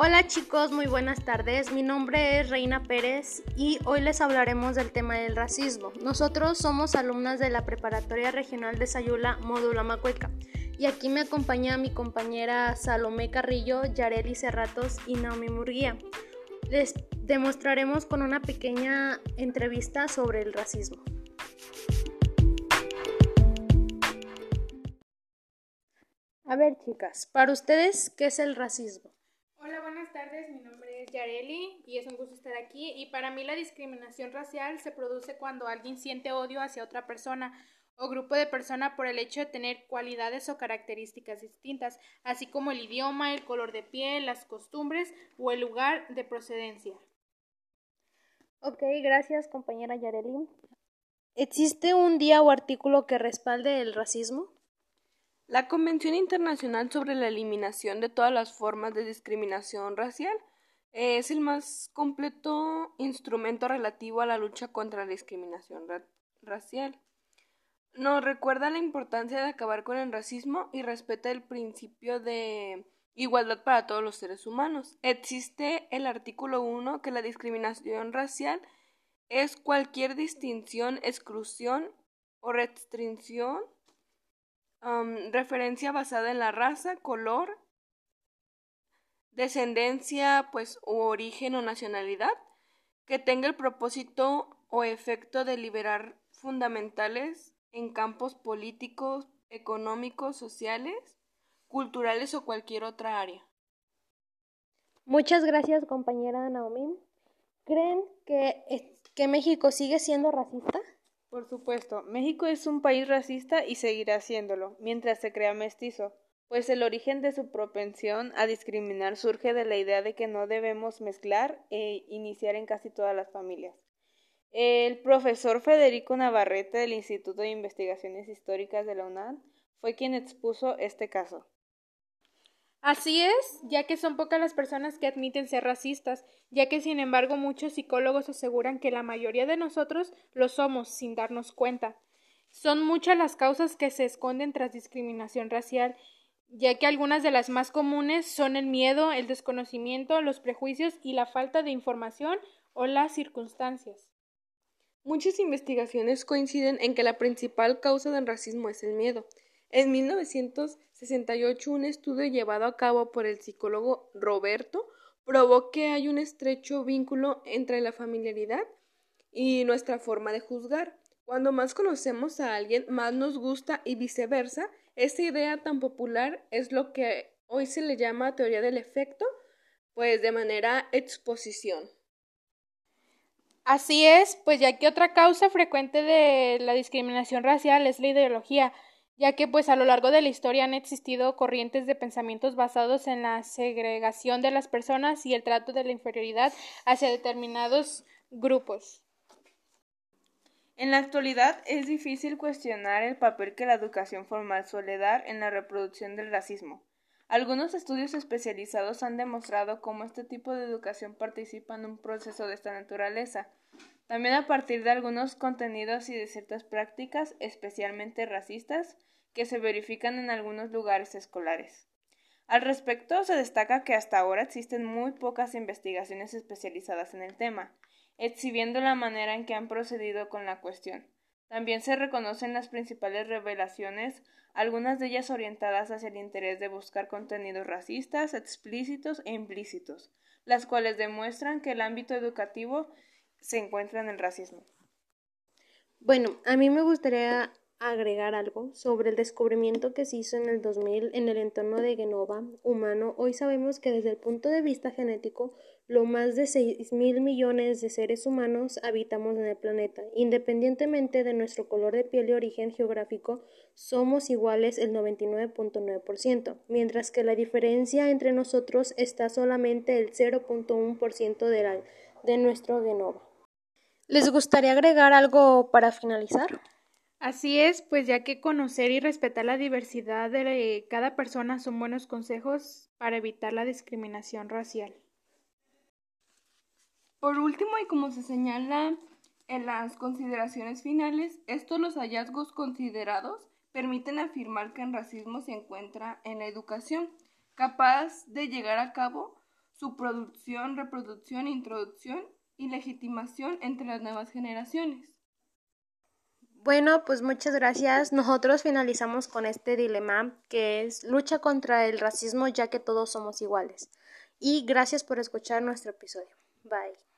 Hola chicos, muy buenas tardes. Mi nombre es Reina Pérez y hoy les hablaremos del tema del racismo. Nosotros somos alumnas de la Preparatoria Regional de Sayula, módulo Macueca. Y aquí me acompaña mi compañera Salomé Carrillo, Yareli Cerratos y Naomi Murguía. Les demostraremos con una pequeña entrevista sobre el racismo. A ver, chicas, para ustedes, ¿qué es el racismo? Hola, buenas tardes. Mi nombre es Yareli y es un gusto estar aquí. Y para mí la discriminación racial se produce cuando alguien siente odio hacia otra persona o grupo de personas por el hecho de tener cualidades o características distintas, así como el idioma, el color de piel, las costumbres o el lugar de procedencia. Ok, gracias compañera Yareli. ¿Existe un día o artículo que respalde el racismo? La Convención Internacional sobre la Eliminación de todas las formas de discriminación racial es el más completo instrumento relativo a la lucha contra la discriminación racial. Nos recuerda la importancia de acabar con el racismo y respeta el principio de igualdad para todos los seres humanos. Existe el artículo 1 que la discriminación racial es cualquier distinción, exclusión o restricción referencia basada en la raza, color, descendencia, pues, u origen o nacionalidad, que tenga el propósito o efecto de liberar fundamentales en campos políticos, económicos, sociales, culturales o cualquier otra área. Muchas gracias, compañera Naomi. ¿Creen que, que México sigue siendo racista? Por supuesto, México es un país racista y seguirá siéndolo, mientras se crea mestizo, pues el origen de su propensión a discriminar surge de la idea de que no debemos mezclar e iniciar en casi todas las familias. El profesor Federico Navarrete del Instituto de Investigaciones Históricas de la UNAM fue quien expuso este caso. Así es, ya que son pocas las personas que admiten ser racistas, ya que sin embargo muchos psicólogos aseguran que la mayoría de nosotros lo somos sin darnos cuenta. Son muchas las causas que se esconden tras discriminación racial, ya que algunas de las más comunes son el miedo, el desconocimiento, los prejuicios y la falta de información o las circunstancias. Muchas investigaciones coinciden en que la principal causa del racismo es el miedo. En 1968, un estudio llevado a cabo por el psicólogo Roberto probó que hay un estrecho vínculo entre la familiaridad y nuestra forma de juzgar. Cuando más conocemos a alguien, más nos gusta y viceversa. Esta idea tan popular es lo que hoy se le llama teoría del efecto, pues de manera exposición. Así es, pues ya que otra causa frecuente de la discriminación racial es la ideología ya que pues a lo largo de la historia han existido corrientes de pensamientos basados en la segregación de las personas y el trato de la inferioridad hacia determinados grupos. En la actualidad es difícil cuestionar el papel que la educación formal suele dar en la reproducción del racismo. Algunos estudios especializados han demostrado cómo este tipo de educación participa en un proceso de esta naturaleza, también a partir de algunos contenidos y de ciertas prácticas, especialmente racistas, que se verifican en algunos lugares escolares. Al respecto, se destaca que hasta ahora existen muy pocas investigaciones especializadas en el tema, exhibiendo la manera en que han procedido con la cuestión. También se reconocen las principales revelaciones, algunas de ellas orientadas hacia el interés de buscar contenidos racistas, explícitos e implícitos, las cuales demuestran que el ámbito educativo se encuentra en el racismo. Bueno, a mí me gustaría agregar algo sobre el descubrimiento que se hizo en el 2000 en el entorno de Genova humano. Hoy sabemos que desde el punto de vista genético, lo más de 6 mil millones de seres humanos habitamos en el planeta. Independientemente de nuestro color de piel y origen geográfico, somos iguales el 99.9%, mientras que la diferencia entre nosotros está solamente el 0.1% de, de nuestro genoma. ¿Les gustaría agregar algo para finalizar? Así es, pues ya que conocer y respetar la diversidad de cada persona son buenos consejos para evitar la discriminación racial. Por último, y como se señala en las consideraciones finales, estos los hallazgos considerados permiten afirmar que el racismo se encuentra en la educación, capaz de llegar a cabo su producción, reproducción, introducción y legitimación entre las nuevas generaciones. Bueno, pues muchas gracias. Nosotros finalizamos con este dilema que es lucha contra el racismo ya que todos somos iguales. Y gracias por escuchar nuestro episodio. Bye.